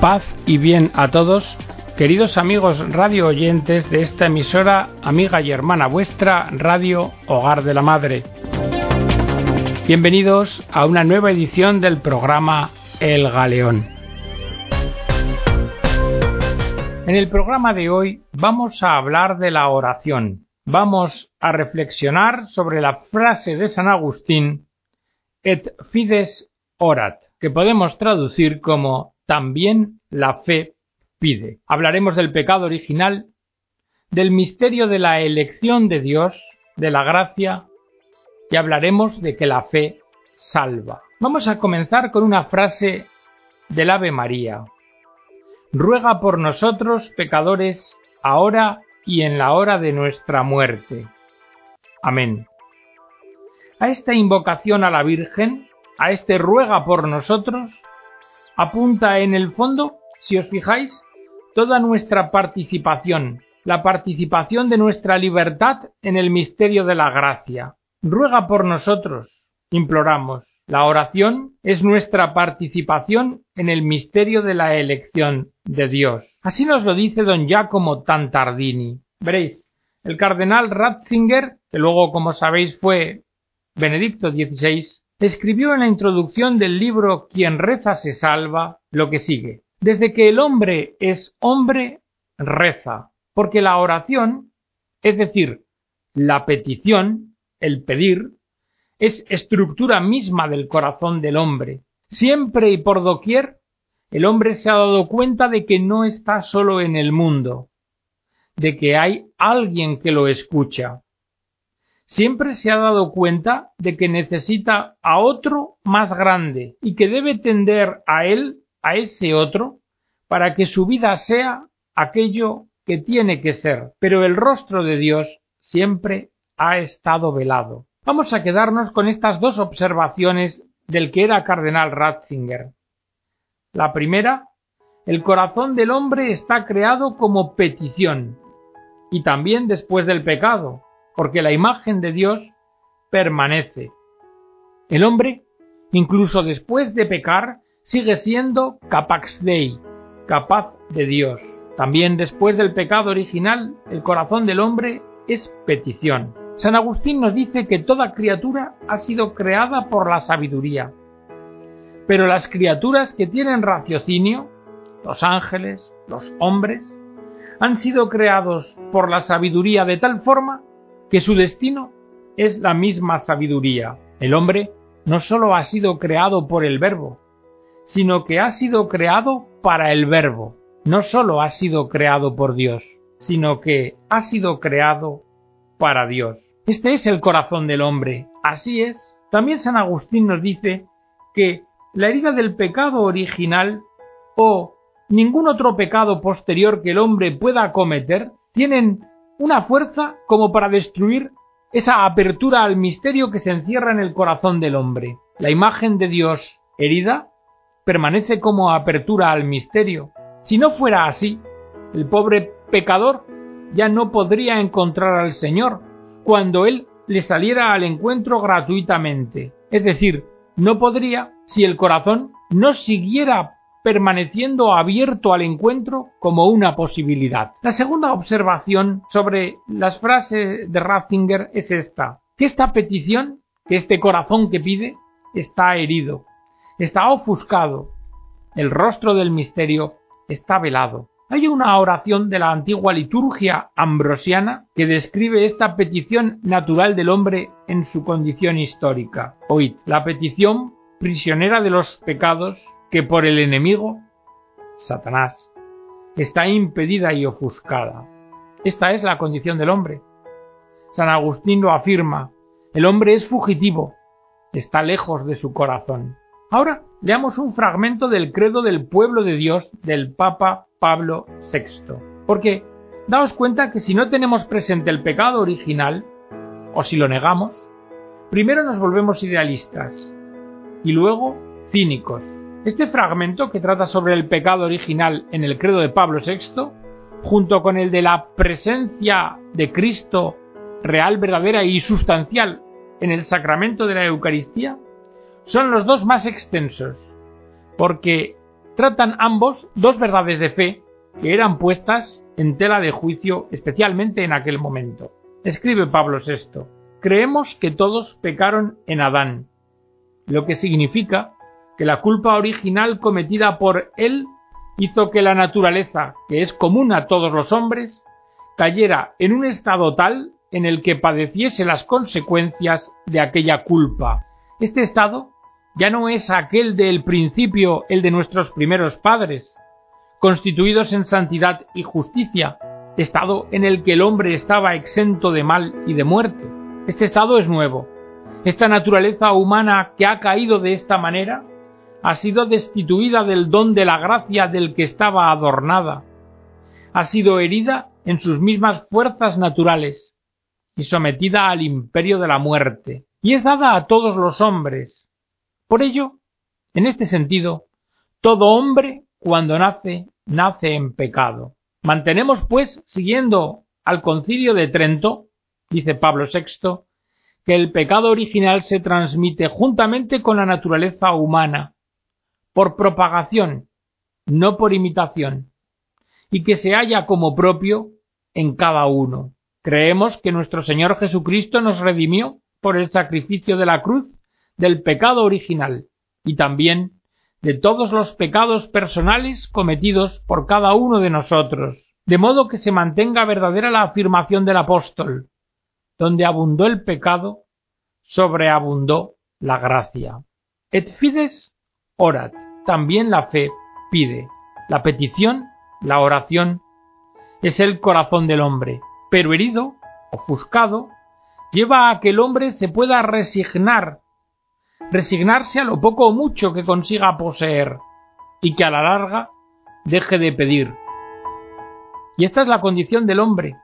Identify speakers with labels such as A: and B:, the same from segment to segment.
A: Paz y bien a todos, queridos amigos radio oyentes de esta emisora, amiga y hermana vuestra, Radio Hogar de la Madre. Bienvenidos a una nueva edición del programa El Galeón. En el programa de hoy vamos a hablar de la oración. Vamos a reflexionar sobre la frase de San Agustín et fides orat, que podemos traducir como también la fe pide. Hablaremos del pecado original, del misterio de la elección de Dios, de la gracia, y hablaremos de que la fe salva. Vamos a comenzar con una frase del Ave María. Ruega por nosotros, pecadores, ahora y en la hora de nuestra muerte. Amén. A esta invocación a la Virgen, a este ruega por nosotros, apunta en el fondo, si os fijáis, toda nuestra participación, la participación de nuestra libertad en el misterio de la gracia. Ruega por nosotros, imploramos. La oración es nuestra participación en el misterio de la elección de Dios. Así nos lo dice don Giacomo Tantardini. Veréis, el cardenal Ratzinger, que luego, como sabéis, fue Benedicto XVI, escribió en la introducción del libro Quien reza se salva lo que sigue. Desde que el hombre es hombre, reza, porque la oración, es decir, la petición, el pedir, es estructura misma del corazón del hombre. Siempre y por doquier, el hombre se ha dado cuenta de que no está solo en el mundo, de que hay alguien que lo escucha, siempre se ha dado cuenta de que necesita a otro más grande y que debe tender a él, a ese otro, para que su vida sea aquello que tiene que ser. Pero el rostro de Dios siempre ha estado velado. Vamos a quedarnos con estas dos observaciones del que era cardenal Ratzinger. La primera, el corazón del hombre está creado como petición, y también después del pecado, porque la imagen de Dios permanece. El hombre, incluso después de pecar, sigue siendo capax dei, capaz de Dios. También después del pecado original, el corazón del hombre es petición. San Agustín nos dice que toda criatura ha sido creada por la sabiduría. Pero las criaturas que tienen raciocinio, los ángeles, los hombres, han sido creados por la sabiduría de tal forma que su destino es la misma sabiduría. El hombre no sólo ha sido creado por el verbo, sino que ha sido creado para el verbo. No sólo ha sido creado por Dios, sino que ha sido creado para Dios. Este es el corazón del hombre. Así es. También San Agustín nos dice que la herida del pecado original o ningún otro pecado posterior que el hombre pueda cometer tienen una fuerza como para destruir esa apertura al misterio que se encierra en el corazón del hombre. La imagen de Dios herida permanece como apertura al misterio. Si no fuera así, el pobre pecador ya no podría encontrar al Señor cuando Él le saliera al encuentro gratuitamente. Es decir, no podría si el corazón no siguiera permaneciendo abierto al encuentro como una posibilidad. La segunda observación sobre las frases de Ratzinger es esta, que esta petición, que este corazón que pide, está herido, está ofuscado, el rostro del misterio está velado. Hay una oración de la antigua liturgia ambrosiana que describe esta petición natural del hombre en su condición histórica. Oíd, la petición prisionera de los pecados que por el enemigo, Satanás, está impedida y ofuscada. Esta es la condición del hombre. San Agustín lo afirma, el hombre es fugitivo, está lejos de su corazón. Ahora leamos un fragmento del credo del pueblo de Dios del Papa Pablo VI, porque daos cuenta que si no tenemos presente el pecado original, o si lo negamos, primero nos volvemos idealistas y luego cínicos este fragmento, que trata sobre el pecado original en el credo de Pablo VI, junto con el de la presencia de Cristo real, verdadera y sustancial en el sacramento de la Eucaristía, son los dos más extensos, porque tratan ambos dos verdades de fe que eran puestas en tela de juicio especialmente en aquel momento. Escribe Pablo VI, creemos que todos pecaron en Adán, lo que significa que la culpa original cometida por él hizo que la naturaleza, que es común a todos los hombres, cayera en un estado tal en el que padeciese las consecuencias de aquella culpa. Este estado ya no es aquel del principio, el de nuestros primeros padres, constituidos en santidad y justicia, estado en el que el hombre estaba exento de mal y de muerte. Este estado es nuevo. Esta naturaleza humana que ha caído de esta manera ha sido destituida del don de la gracia del que estaba adornada. Ha sido herida en sus mismas fuerzas naturales y sometida al imperio de la muerte, y es dada a todos los hombres. Por ello, en este sentido, todo hombre, cuando nace, nace en pecado. Mantenemos, pues, siguiendo al concilio de Trento, dice Pablo VI, que el pecado original se transmite juntamente con la naturaleza humana, por propagación, no por imitación, y que se halla como propio en cada uno. Creemos que nuestro Señor Jesucristo nos redimió por el sacrificio de la cruz del pecado original y también de todos los pecados personales cometidos por cada uno de nosotros, de modo que se mantenga verdadera la afirmación del apóstol, donde abundó el pecado, sobreabundó la gracia. Et fides orat. También la fe pide. La petición, la oración, es el corazón del hombre, pero herido, ofuscado, lleva a que el hombre se pueda resignar, resignarse a lo poco o mucho que consiga poseer, y que a la larga deje de pedir, y esta es la condición del hombre.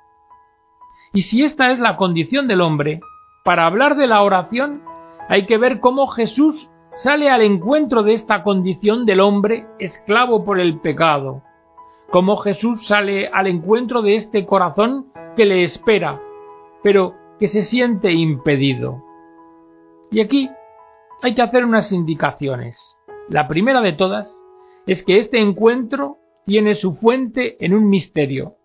A: Y si esta es la condición del hombre, para hablar de la oración hay que ver cómo Jesús sale al encuentro de esta condición del hombre esclavo por el pecado, cómo Jesús sale al encuentro de este corazón que le espera, pero que se siente impedido. Y aquí hay que hacer unas indicaciones. La primera de todas es que este encuentro tiene su fuente en un misterio,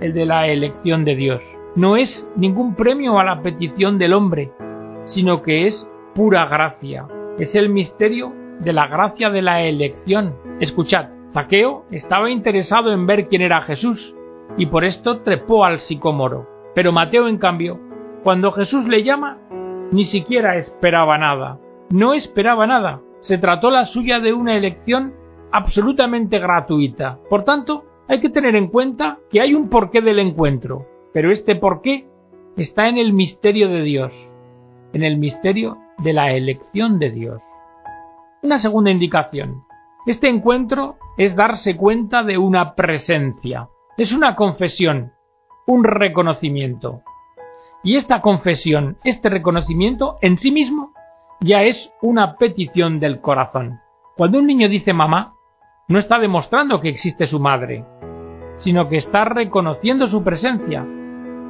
A: el de la elección de Dios. No es ningún premio a la petición del hombre, sino que es pura gracia. Es el misterio de la gracia de la elección. Escuchad, Zaqueo estaba interesado en ver quién era Jesús, y por esto trepó al sicómoro. Pero Mateo, en cambio, cuando Jesús le llama, ni siquiera esperaba nada. No esperaba nada. Se trató la suya de una elección absolutamente gratuita. Por tanto, hay que tener en cuenta que hay un porqué del encuentro, pero este porqué está en el misterio de Dios, en el misterio de la elección de Dios. Una segunda indicación. Este encuentro es darse cuenta de una presencia. Es una confesión, un reconocimiento. Y esta confesión, este reconocimiento en sí mismo, ya es una petición del corazón. Cuando un niño dice mamá, no está demostrando que existe su madre, sino que está reconociendo su presencia,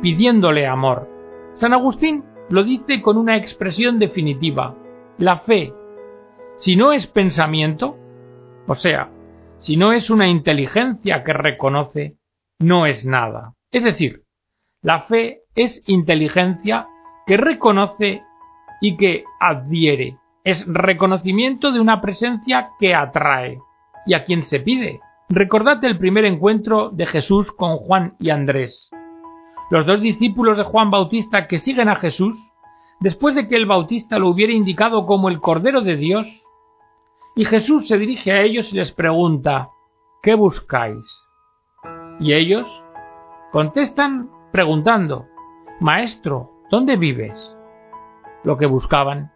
A: pidiéndole amor. San Agustín lo dice con una expresión definitiva. La fe, si no es pensamiento, o sea, si no es una inteligencia que reconoce, no es nada. Es decir, la fe es inteligencia que reconoce y que adhiere. Es reconocimiento de una presencia que atrae y a quien se pide. Recordad el primer encuentro de Jesús con Juan y Andrés. Los dos discípulos de Juan Bautista que siguen a Jesús, después de que el Bautista lo hubiera indicado como el Cordero de Dios, y Jesús se dirige a ellos y les pregunta, ¿qué buscáis? Y ellos contestan preguntando, Maestro, ¿dónde vives? Lo que buscaban,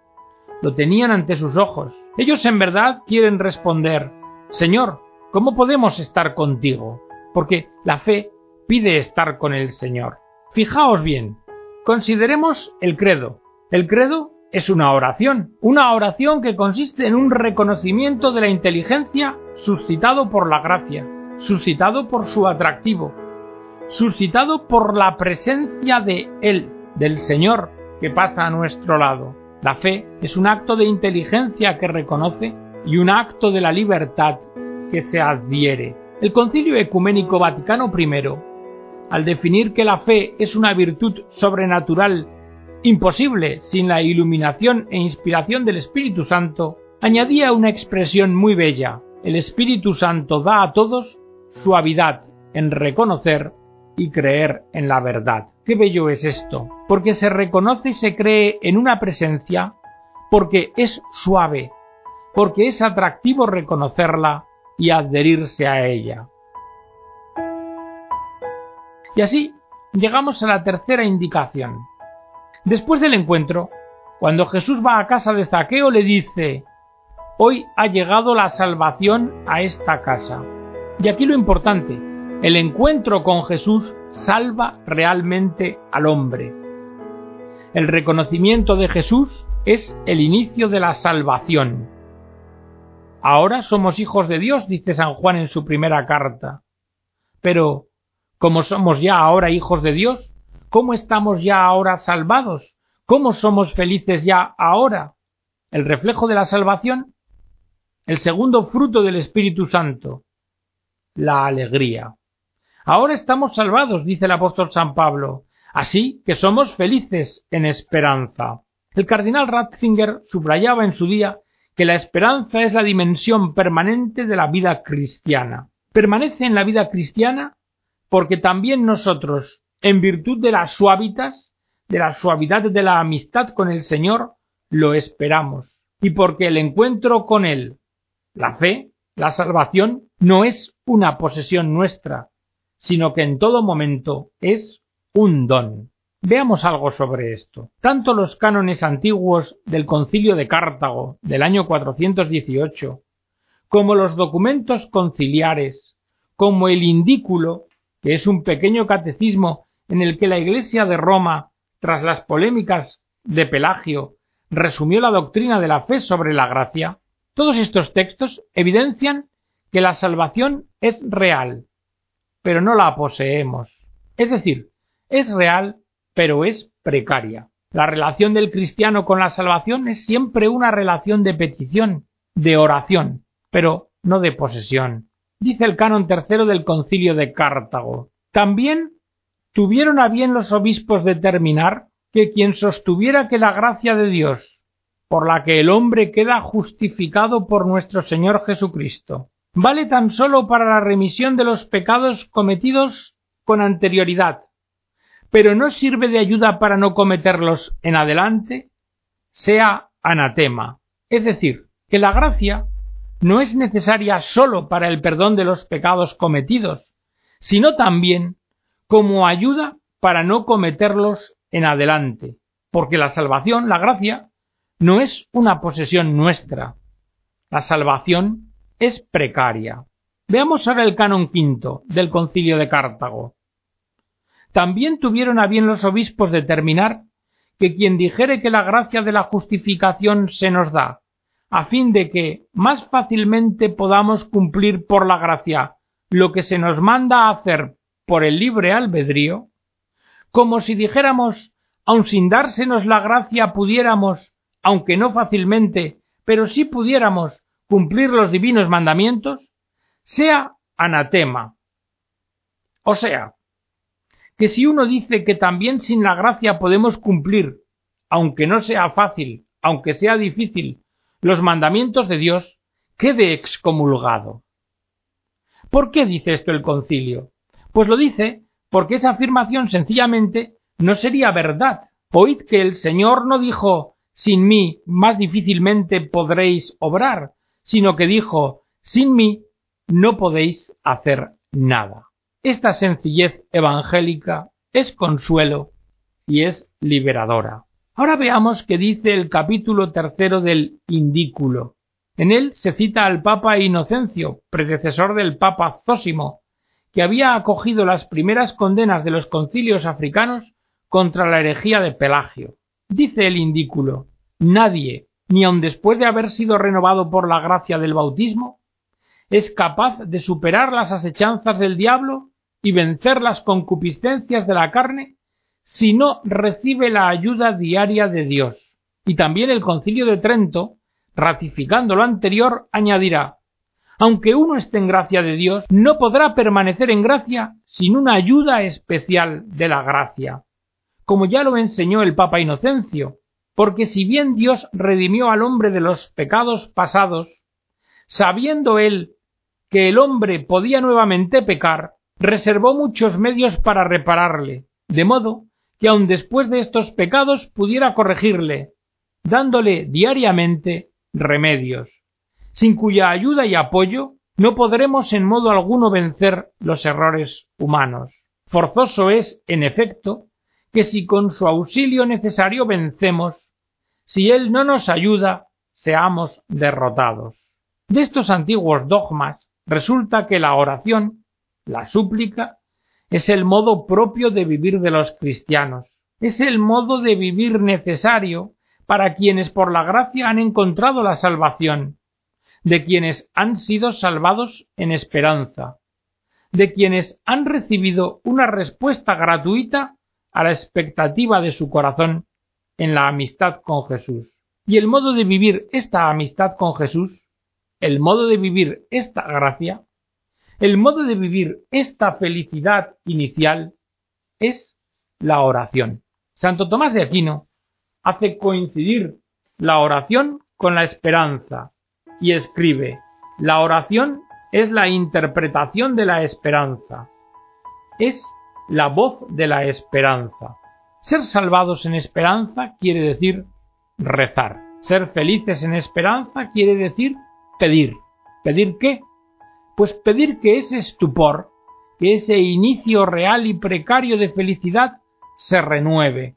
A: lo tenían ante sus ojos. Ellos en verdad quieren responder, Señor, ¿cómo podemos estar contigo? Porque la fe pide estar con el Señor. Fijaos bien, consideremos el credo. El credo es una oración, una oración que consiste en un reconocimiento de la inteligencia suscitado por la gracia, suscitado por su atractivo, suscitado por la presencia de Él, del Señor, que pasa a nuestro lado. La fe es un acto de inteligencia que reconoce y un acto de la libertad que se adhiere. El Concilio Ecuménico Vaticano I, al definir que la fe es una virtud sobrenatural imposible sin la iluminación e inspiración del Espíritu Santo, añadía una expresión muy bella. El Espíritu Santo da a todos suavidad en reconocer y creer en la verdad. Qué bello es esto, porque se reconoce y se cree en una presencia, porque es suave, porque es atractivo reconocerla y adherirse a ella. Y así llegamos a la tercera indicación. Después del encuentro, cuando Jesús va a casa de Zaqueo le dice, Hoy ha llegado la salvación a esta casa. Y aquí lo importante, el encuentro con Jesús salva realmente al hombre. El reconocimiento de Jesús es el inicio de la salvación. Ahora somos hijos de Dios, dice San Juan en su primera carta. Pero, ¿cómo somos ya ahora hijos de Dios? ¿Cómo estamos ya ahora salvados? ¿Cómo somos felices ya ahora? El reflejo de la salvación, el segundo fruto del Espíritu Santo, la alegría. Ahora estamos salvados, dice el apóstol San Pablo, así que somos felices en esperanza. El cardenal Ratzinger subrayaba en su día que la esperanza es la dimensión permanente de la vida cristiana. Permanece en la vida cristiana porque también nosotros, en virtud de las suavitas, de la suavidad de la amistad con el Señor, lo esperamos, y porque el encuentro con Él, la fe, la salvación, no es una posesión nuestra, sino que en todo momento es un don. Veamos algo sobre esto. Tanto los cánones antiguos del Concilio de Cartago del año 418, como los documentos conciliares, como el Indículo, que es un pequeño catecismo en el que la Iglesia de Roma, tras las polémicas de Pelagio, resumió la doctrina de la fe sobre la gracia, todos estos textos evidencian que la salvación es real, pero no la poseemos. Es decir, es real pero es precaria. La relación del cristiano con la salvación es siempre una relación de petición, de oración, pero no de posesión. Dice el canon tercero del concilio de Cartago. También tuvieron a bien los obispos determinar que quien sostuviera que la gracia de Dios, por la que el hombre queda justificado por nuestro Señor Jesucristo, vale tan sólo para la remisión de los pecados cometidos con anterioridad, pero no sirve de ayuda para no cometerlos en adelante, sea anatema. Es decir, que la gracia no es necesaria sólo para el perdón de los pecados cometidos, sino también como ayuda para no cometerlos en adelante, porque la salvación, la gracia, no es una posesión nuestra. La salvación es precaria. Veamos ahora el canon quinto del concilio de Cartago. También tuvieron a bien los obispos determinar que quien dijere que la gracia de la justificación se nos da, a fin de que más fácilmente podamos cumplir por la gracia lo que se nos manda hacer por el libre albedrío, como si dijéramos, aun sin dársenos la gracia pudiéramos, aunque no fácilmente, pero sí pudiéramos cumplir los divinos mandamientos, sea anatema. O sea, que si uno dice que también sin la gracia podemos cumplir, aunque no sea fácil, aunque sea difícil, los mandamientos de Dios, quede excomulgado. ¿Por qué dice esto el concilio? Pues lo dice porque esa afirmación sencillamente no sería verdad. Oíd que el Señor no dijo sin mí más difícilmente podréis obrar, sino que dijo sin mí no podéis hacer nada. Esta sencillez evangélica es consuelo y es liberadora. Ahora veamos qué dice el capítulo tercero del Indículo. En él se cita al Papa Inocencio, predecesor del Papa Zósimo, que había acogido las primeras condenas de los concilios africanos contra la herejía de Pelagio. Dice el Indículo, nadie, ni aun después de haber sido renovado por la gracia del bautismo, es capaz de superar las asechanzas del diablo y vencer las concupiscencias de la carne si no recibe la ayuda diaria de Dios. Y también el concilio de Trento, ratificando lo anterior, añadirá Aunque uno esté en gracia de Dios, no podrá permanecer en gracia sin una ayuda especial de la gracia, como ya lo enseñó el Papa Inocencio, porque si bien Dios redimió al hombre de los pecados pasados, sabiendo él que el hombre podía nuevamente pecar, reservó muchos medios para repararle, de modo que aun después de estos pecados pudiera corregirle, dándole diariamente remedios, sin cuya ayuda y apoyo no podremos en modo alguno vencer los errores humanos. Forzoso es, en efecto, que si con su auxilio necesario vencemos, si él no nos ayuda, seamos derrotados. De estos antiguos dogmas resulta que la oración, la súplica, es el modo propio de vivir de los cristianos, es el modo de vivir necesario para quienes por la gracia han encontrado la salvación, de quienes han sido salvados en esperanza, de quienes han recibido una respuesta gratuita a la expectativa de su corazón en la amistad con Jesús. Y el modo de vivir esta amistad con Jesús, el modo de vivir esta gracia, el modo de vivir esta felicidad inicial es la oración. Santo Tomás de Aquino hace coincidir la oración con la esperanza y escribe La oración es la interpretación de la esperanza. Es la voz de la esperanza. Ser salvados en esperanza quiere decir rezar. Ser felices en esperanza quiere decir pedir. ¿Pedir qué? Pues pedir que ese estupor, que ese inicio real y precario de felicidad se renueve,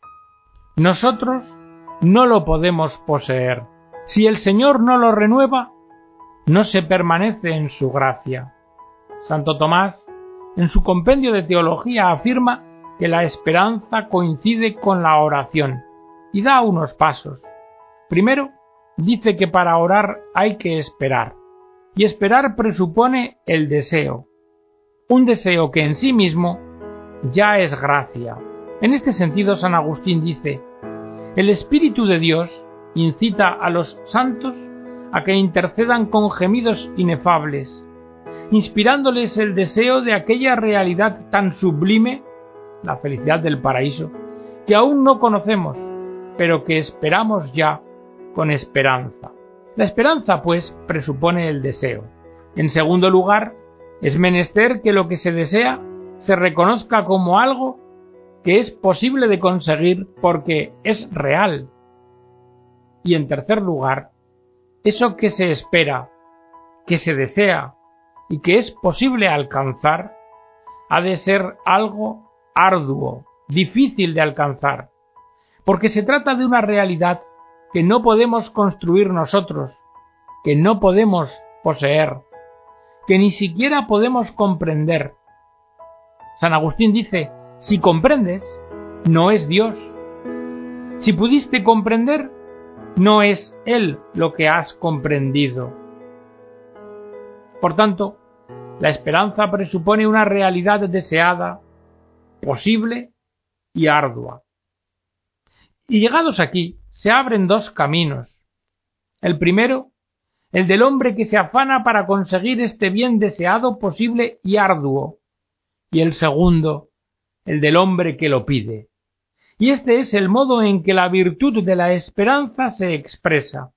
A: nosotros no lo podemos poseer. Si el Señor no lo renueva, no se permanece en su gracia. Santo Tomás, en su compendio de teología, afirma que la esperanza coincide con la oración y da unos pasos. Primero, dice que para orar hay que esperar, y esperar presupone el deseo, un deseo que en sí mismo ya es gracia. En este sentido, San Agustín dice, el Espíritu de Dios incita a los santos a que intercedan con gemidos inefables, inspirándoles el deseo de aquella realidad tan sublime, la felicidad del paraíso, que aún no conocemos, pero que esperamos ya con esperanza. La esperanza, pues, presupone el deseo. En segundo lugar, es menester que lo que se desea se reconozca como algo que es posible de conseguir porque es real. Y en tercer lugar, eso que se espera, que se desea y que es posible alcanzar, ha de ser algo arduo, difícil de alcanzar, porque se trata de una realidad que no podemos construir nosotros, que no podemos poseer, que ni siquiera podemos comprender. San Agustín dice si comprendes, no es Dios. Si pudiste comprender, no es Él lo que has comprendido. Por tanto, la esperanza presupone una realidad deseada, posible y ardua. Y llegados aquí, se abren dos caminos. El primero, el del hombre que se afana para conseguir este bien deseado, posible y arduo. Y el segundo, el del hombre que lo pide. Y este es el modo en que la virtud de la esperanza se expresa.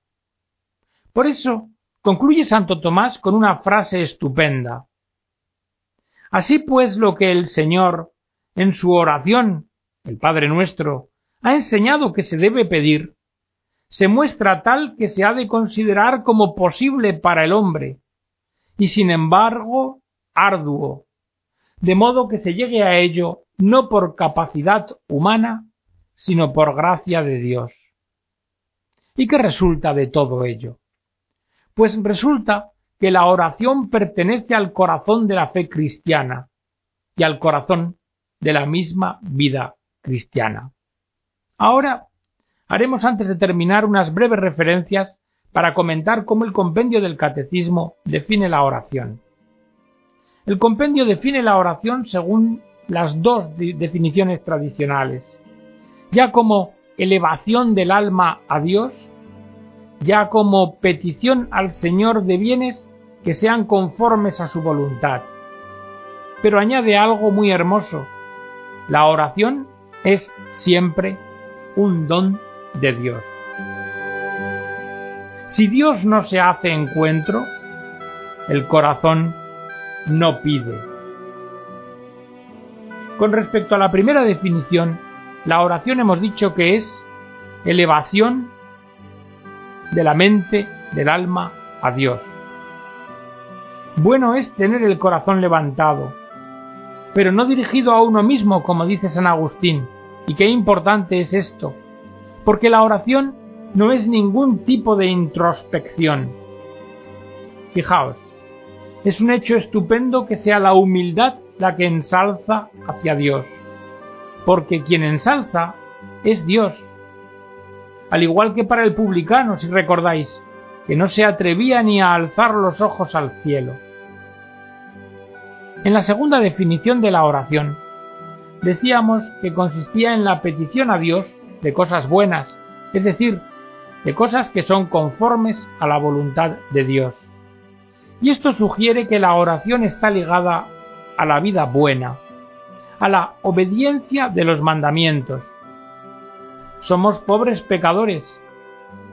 A: Por eso, concluye Santo Tomás con una frase estupenda. Así pues lo que el Señor, en su oración, el Padre nuestro, ha enseñado que se debe pedir, se muestra tal que se ha de considerar como posible para el hombre, y sin embargo arduo, de modo que se llegue a ello no por capacidad humana, sino por gracia de Dios. ¿Y qué resulta de todo ello? Pues resulta que la oración pertenece al corazón de la fe cristiana y al corazón de la misma vida cristiana. Ahora haremos antes de terminar unas breves referencias para comentar cómo el compendio del catecismo define la oración. El compendio define la oración según las dos definiciones tradicionales, ya como elevación del alma a Dios, ya como petición al Señor de bienes que sean conformes a su voluntad. Pero añade algo muy hermoso. La oración es siempre un don de Dios. Si Dios no se hace encuentro, el corazón no pide. Con respecto a la primera definición, la oración hemos dicho que es elevación de la mente, del alma, a Dios. Bueno es tener el corazón levantado, pero no dirigido a uno mismo, como dice San Agustín. Y qué importante es esto, porque la oración no es ningún tipo de introspección. Fijaos, es un hecho estupendo que sea la humildad la que ensalza hacia Dios, porque quien ensalza es Dios. Al igual que para el publicano, si recordáis, que no se atrevía ni a alzar los ojos al cielo. En la segunda definición de la oración, decíamos que consistía en la petición a Dios de cosas buenas, es decir, de cosas que son conformes a la voluntad de Dios. Y esto sugiere que la oración está ligada a la vida buena, a la obediencia de los mandamientos. Somos pobres pecadores,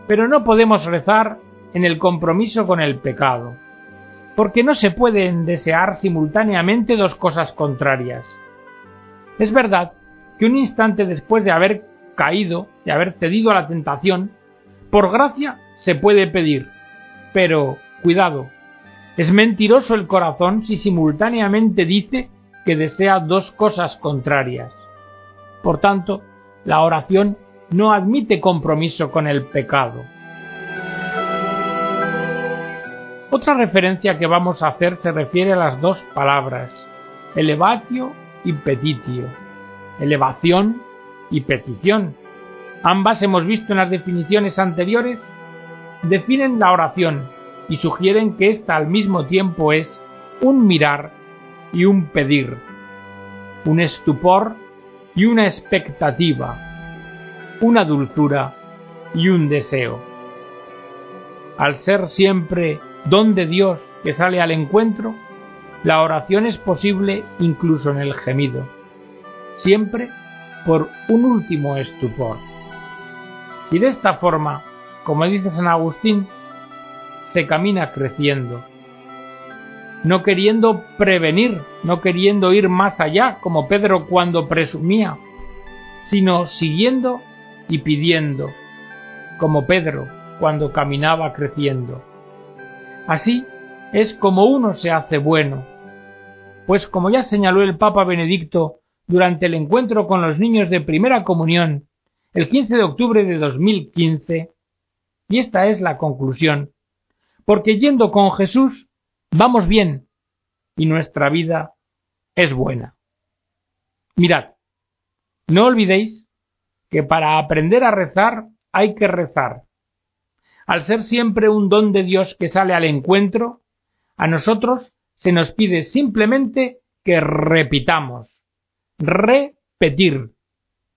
A: pero no podemos rezar en el compromiso con el pecado, porque no se pueden desear simultáneamente dos cosas contrarias. Es verdad que un instante después de haber caído, de haber cedido a la tentación, por gracia se puede pedir, pero cuidado, es mentiroso el corazón si simultáneamente dice que desea dos cosas contrarias. Por tanto, la oración no admite compromiso con el pecado. Otra referencia que vamos a hacer se refiere a las dos palabras, elevatio y petitio, elevación y petición. Ambas hemos visto en las definiciones anteriores, definen la oración y sugieren que ésta al mismo tiempo es un mirar y un pedir, un estupor y una expectativa, una dulzura y un deseo. Al ser siempre don de Dios que sale al encuentro, la oración es posible incluso en el gemido, siempre por un último estupor. Y de esta forma, como dice San Agustín, se camina creciendo, no queriendo prevenir, no queriendo ir más allá, como Pedro cuando presumía, sino siguiendo y pidiendo, como Pedro cuando caminaba creciendo. Así es como uno se hace bueno, pues como ya señaló el Papa Benedicto durante el encuentro con los niños de primera comunión el 15 de octubre de 2015, y esta es la conclusión, porque yendo con Jesús vamos bien y nuestra vida es buena. Mirad, no olvidéis que para aprender a rezar hay que rezar. Al ser siempre un don de Dios que sale al encuentro, a nosotros se nos pide simplemente que repitamos, repetir,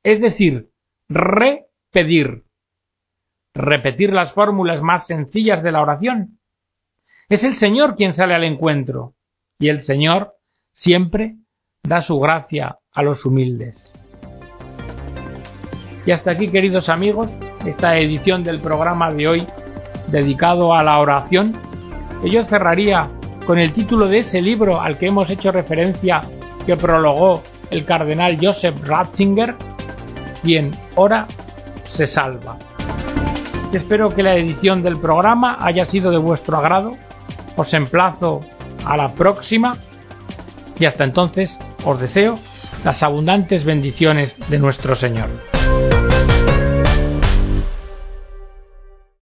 A: es decir, repetir, repetir las fórmulas más sencillas de la oración, es el Señor quien sale al encuentro, y el Señor siempre da su gracia a los humildes. Y hasta aquí, queridos amigos, esta edición del programa de hoy dedicado a la oración, yo cerraría con el título de ese libro al que hemos hecho referencia que prologó el cardenal Joseph Ratzinger, quien ora se salva. Espero que la edición del programa haya sido de vuestro agrado os emplazo a la próxima y hasta entonces os deseo las abundantes bendiciones de nuestro Señor.